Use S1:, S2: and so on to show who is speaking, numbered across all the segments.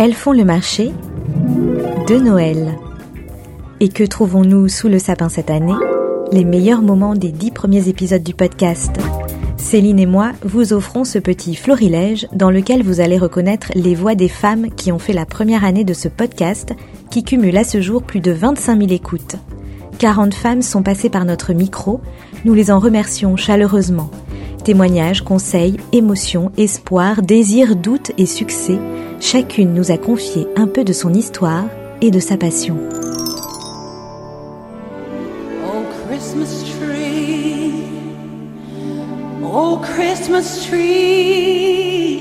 S1: Elles font le marché de Noël. Et que trouvons-nous sous le sapin cette année? Les meilleurs moments des dix premiers épisodes du podcast. Céline et moi vous offrons ce petit florilège dans lequel vous allez reconnaître les voix des femmes qui ont fait la première année de ce podcast qui cumule à ce jour plus de 25 000 écoutes. 40 femmes sont passées par notre micro, nous les en remercions chaleureusement. Témoignages, conseils, émotions, espoirs, désirs, doutes et succès, chacune nous a confié un peu de son histoire et de sa passion.
S2: Oh oh tree,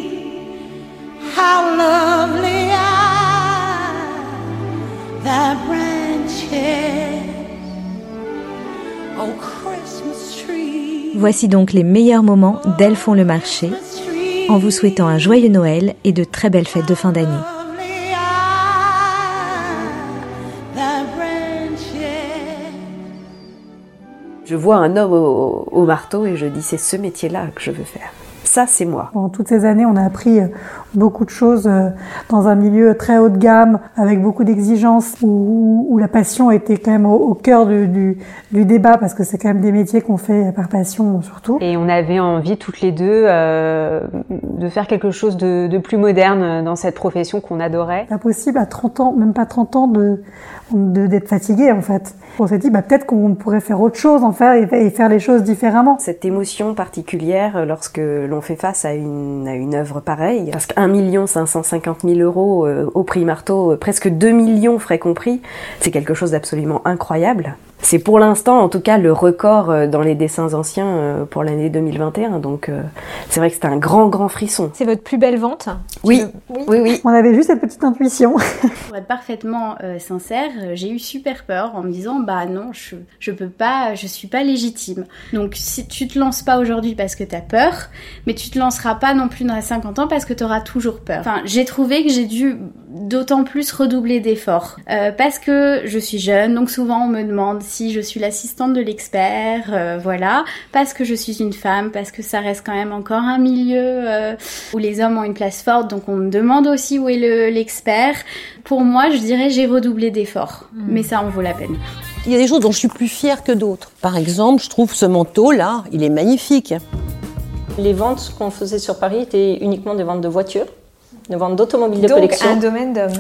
S2: how lovely are thy
S1: Voici donc les meilleurs moments d'Elles font le marché, en vous souhaitant un joyeux Noël et de très belles fêtes de fin d'année.
S3: Je vois un homme au, au marteau et je dis c'est ce métier-là que je veux faire. Ça, c'est moi.
S4: Pendant toutes ces années, on a appris euh, beaucoup de choses euh, dans un milieu très haut de gamme, avec beaucoup d'exigences, où, où la passion était quand même au, au cœur du, du, du débat, parce que c'est quand même des métiers qu'on fait par passion surtout.
S5: Et on avait envie toutes les deux euh, de faire quelque chose de, de plus moderne dans cette profession qu'on adorait.
S4: Pas possible à 30 ans, même pas 30 ans, de d'être fatigué en fait. On s'est dit bah, peut-être qu'on pourrait faire autre chose en faire et, et faire les choses différemment.
S3: Cette émotion particulière lorsque l'on fait face à une, à une œuvre pareille, parce qu'un million 550 000 euros euh, au prix marteau, euh, presque 2 millions frais compris, c'est quelque chose d'absolument incroyable. C'est pour l'instant, en tout cas, le record euh, dans les dessins anciens euh, pour l'année 2021. Donc, euh, c'est vrai que c'est un grand, grand frisson.
S6: C'est votre plus belle vente
S3: Oui, oui, oui.
S4: On avait juste cette petite intuition.
S7: Pour être parfaitement euh, sincère, j'ai eu super peur en me disant bah non, je je peux pas, je suis pas légitime. Donc si tu te lances pas aujourd'hui parce que t'as peur, mais tu te lanceras pas non plus dans les 50 ans parce que t'auras toujours peur. Enfin, j'ai trouvé que j'ai dû d'autant plus redoubler d'efforts Euh, parce que je suis jeune, donc souvent on me demande si je suis l'assistante de l'expert, euh, voilà, parce que je suis une femme, parce que ça reste quand même encore un milieu euh, où les hommes ont une place forte, donc on me demande aussi où est le- l'expert. Pour moi, je dirais j'ai redoublé d'efforts, mais ça en vaut la peine.
S8: Il y a des choses dont je suis plus fière que d'autres. Par exemple, je trouve ce manteau-là, il est magnifique.
S9: Les ventes qu'on faisait sur Paris étaient uniquement des ventes de voitures, des ventes d'automobiles de
S6: Donc
S9: collection,
S6: un domaine d'homme.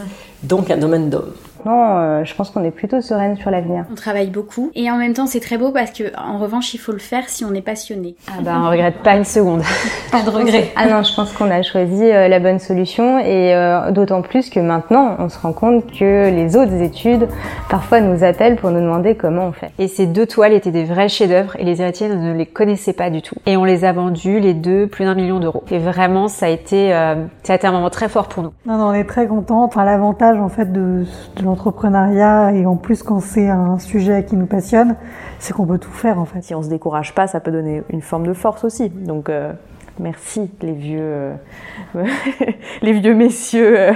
S9: donc un domaine d'hommes.
S5: Euh, je pense qu'on est plutôt sereine sur l'avenir.
S7: On travaille beaucoup et en même temps c'est très beau parce que en revanche il faut le faire si on est passionné.
S5: Ah bah on regrette pas une seconde.
S6: Pas de regret.
S5: Ah non, je pense qu'on a choisi euh, la bonne solution et euh, d'autant plus que maintenant on se rend compte que les autres études parfois nous appellent pour nous demander comment on fait. Et ces deux toiles étaient des vrais chefs-d'œuvre et les héritiers ne les connaissaient pas du tout. Et on les a vendus les deux plus d'un million d'euros. Et vraiment ça a été euh, ça a été un moment très fort pour nous.
S4: Non, non, on est très contents. Enfin, l'avantage en fait de, de et en plus quand c'est un sujet qui nous passionne, c'est qu'on peut tout faire en fait.
S10: Si on se décourage pas, ça peut donner une forme de force aussi. Donc euh, merci les vieux, euh, les vieux messieurs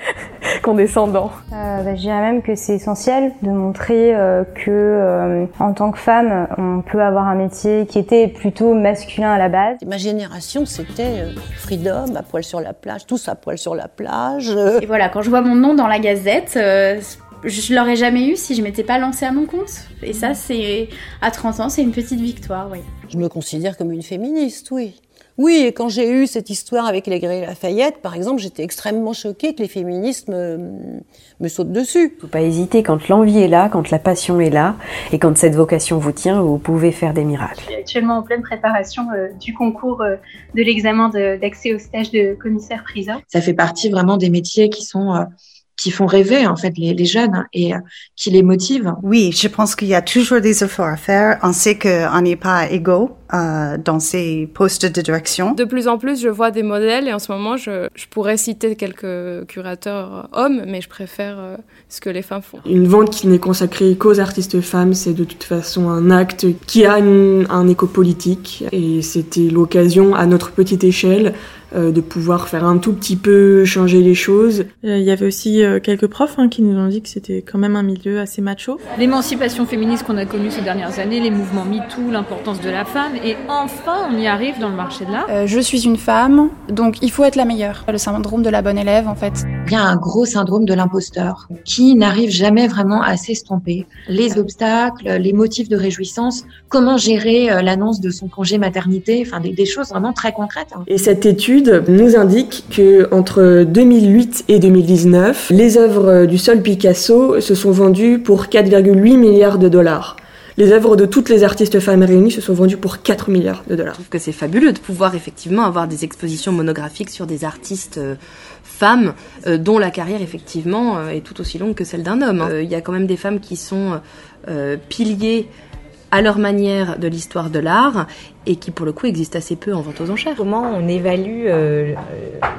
S10: condescendants.
S5: Euh, bah, je dirais même que c'est essentiel de montrer euh, que euh, en tant que femme, on peut avoir un métier qui était plutôt masculin à la base.
S8: Ma génération, c'était euh, freedom, à poil sur la plage, tous à poil sur la plage. euh.
S7: Et voilà, quand je vois mon nom dans la Gazette, euh, je l'aurais jamais eu si je m'étais pas lancée à mon compte. Et ça c'est à 30 ans, c'est une petite victoire, oui.
S8: Je me considère comme une féministe, oui. Oui, et quand j'ai eu cette histoire avec les Grégory Lafayette, par exemple, j'étais extrêmement choquée que les féministes me, me sautent dessus.
S3: Faut pas hésiter quand l'envie est là, quand la passion est là, et quand cette vocation vous tient, vous pouvez faire des miracles.
S11: actuellement en pleine préparation euh, du concours euh, de l'examen d'accès au stage de commissaire-priseur.
S12: ça fait partie vraiment des métiers qui sont euh, qui font rêver en fait les, les jeunes hein, et euh, qui les motivent.
S13: Oui, je pense qu'il y a toujours des efforts à faire. On sait qu'on n'est pas égaux euh, dans ces postes de direction.
S14: De plus en plus, je vois des modèles et en ce moment, je, je pourrais citer quelques curateurs hommes, mais je préfère euh, ce que les femmes font.
S15: Une vente qui n'est consacrée qu'aux artistes femmes, c'est de toute façon un acte qui a une- un écho politique. Et c'était l'occasion, à notre petite échelle, euh, de pouvoir faire un tout petit peu changer les choses.
S16: Euh, Il y avait aussi euh, quelques profs hein, qui nous ont dit que c'était quand même un milieu assez macho.
S17: L'émancipation féministe qu'on a connue ces dernières années, les mouvements MeToo, l'importance de la femme et enfin on y arrive dans le marché de l'art.
S18: Euh, je suis une femme, donc il faut être la meilleure. Le syndrome de la bonne élève, en fait.
S12: Il y a un gros syndrome de l'imposteur qui n'arrive jamais vraiment à s'estomper. Les obstacles, les motifs de réjouissance, comment gérer euh, l'annonce de son congé maternité, enfin des, des choses vraiment très concrètes. hein.
S15: Et cette étude nous indique que entre 2008 et 2019, les œuvres du seul Picasso se sont vendues pour 4,8 milliards de dollars. Les œuvres de toutes les artistes femmes réunies se sont vendues pour 4 milliards de dollars.
S19: Je trouve que c'est fabuleux de pouvoir effectivement avoir des expositions monographiques sur des artistes euh, femmes euh, dont la carrière effectivement euh, est tout aussi longue que celle d'un homme. hein. Euh, Il y a quand même des femmes qui sont euh, piliers à leur manière de l'histoire de l'art et qui pour le coup existent assez peu en vente aux enchères.
S1: Comment on évalue euh,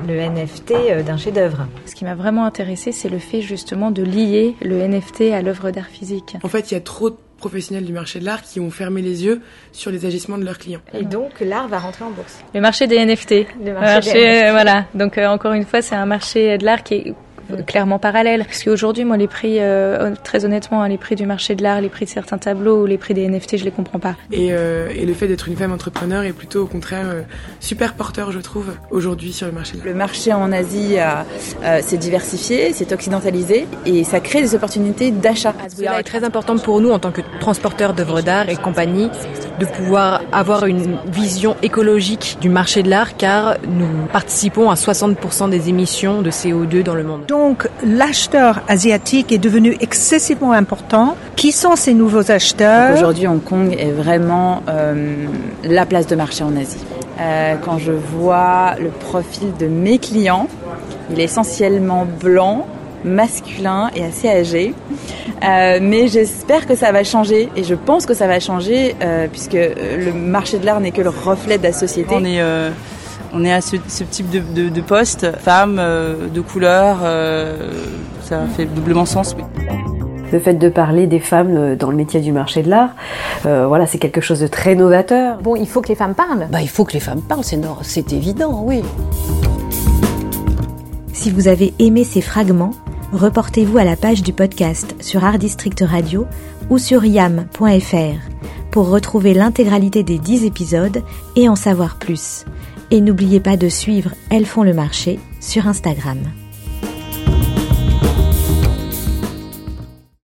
S1: le NFT d'un chef-d'œuvre?
S18: Ce qui m'a vraiment intéressé, c'est le fait justement de lier le NFT à l'œuvre d'art physique.
S20: En fait, il y a trop de professionnels du marché de l'art qui ont fermé les yeux sur les agissements de leurs clients.
S1: Et donc l'art va rentrer en bourse.
S18: Le marché des NFT.
S1: Le marché des
S18: euh,
S1: NFT.
S18: Voilà. Donc euh, encore une fois, c'est un marché de l'art qui est euh, clairement parallèle. Parce qu'aujourd'hui, moi, les prix, euh, très honnêtement, hein, les prix du marché de l'art, les prix de certains tableaux ou les prix des NFT, je les comprends pas.
S20: Et, euh, et le fait d'être une femme entrepreneur est plutôt au contraire euh, super porteur, je trouve, aujourd'hui sur le marché de l'art.
S21: Le marché en Asie euh, s'est diversifié, s'est occidentalisé et ça crée des opportunités d'achat.
S22: Cela est très important pour nous en tant que transporteurs d'œuvres d'art et compagnie de pouvoir avoir une vision écologique du marché de l'art car nous participons à 60% des émissions de CO2 dans le monde.
S23: Donc l'acheteur asiatique est devenu excessivement important. Qui sont ces nouveaux acheteurs?
S21: Aujourd'hui, Hong Kong est vraiment euh, la place de marché en Asie. Euh, quand je vois le profil de mes clients, il est essentiellement blanc, masculin et assez âgé. Euh, mais j'espère que ça va changer et je pense que ça va changer euh, puisque le marché de l'art n'est que le reflet de la société.
S24: On est, euh, on est à ce, ce type de, de, de poste, femme, euh, de couleur, euh, ça fait doublement sens. Oui.
S3: Le fait de parler des femmes euh, dans le métier du marché de l'art, euh, voilà, c'est quelque chose de très novateur.
S1: Bon, il faut que les femmes parlent.
S8: Bah, il faut que les femmes parlent, c'est évident, oui.
S1: Si vous avez aimé ces fragments, reportez-vous à la page du podcast sur Art District Radio ou sur yam.fr pour retrouver l'intégralité des 10 épisodes et en savoir plus. Et n'oubliez pas de suivre Elles font le marché sur Instagram.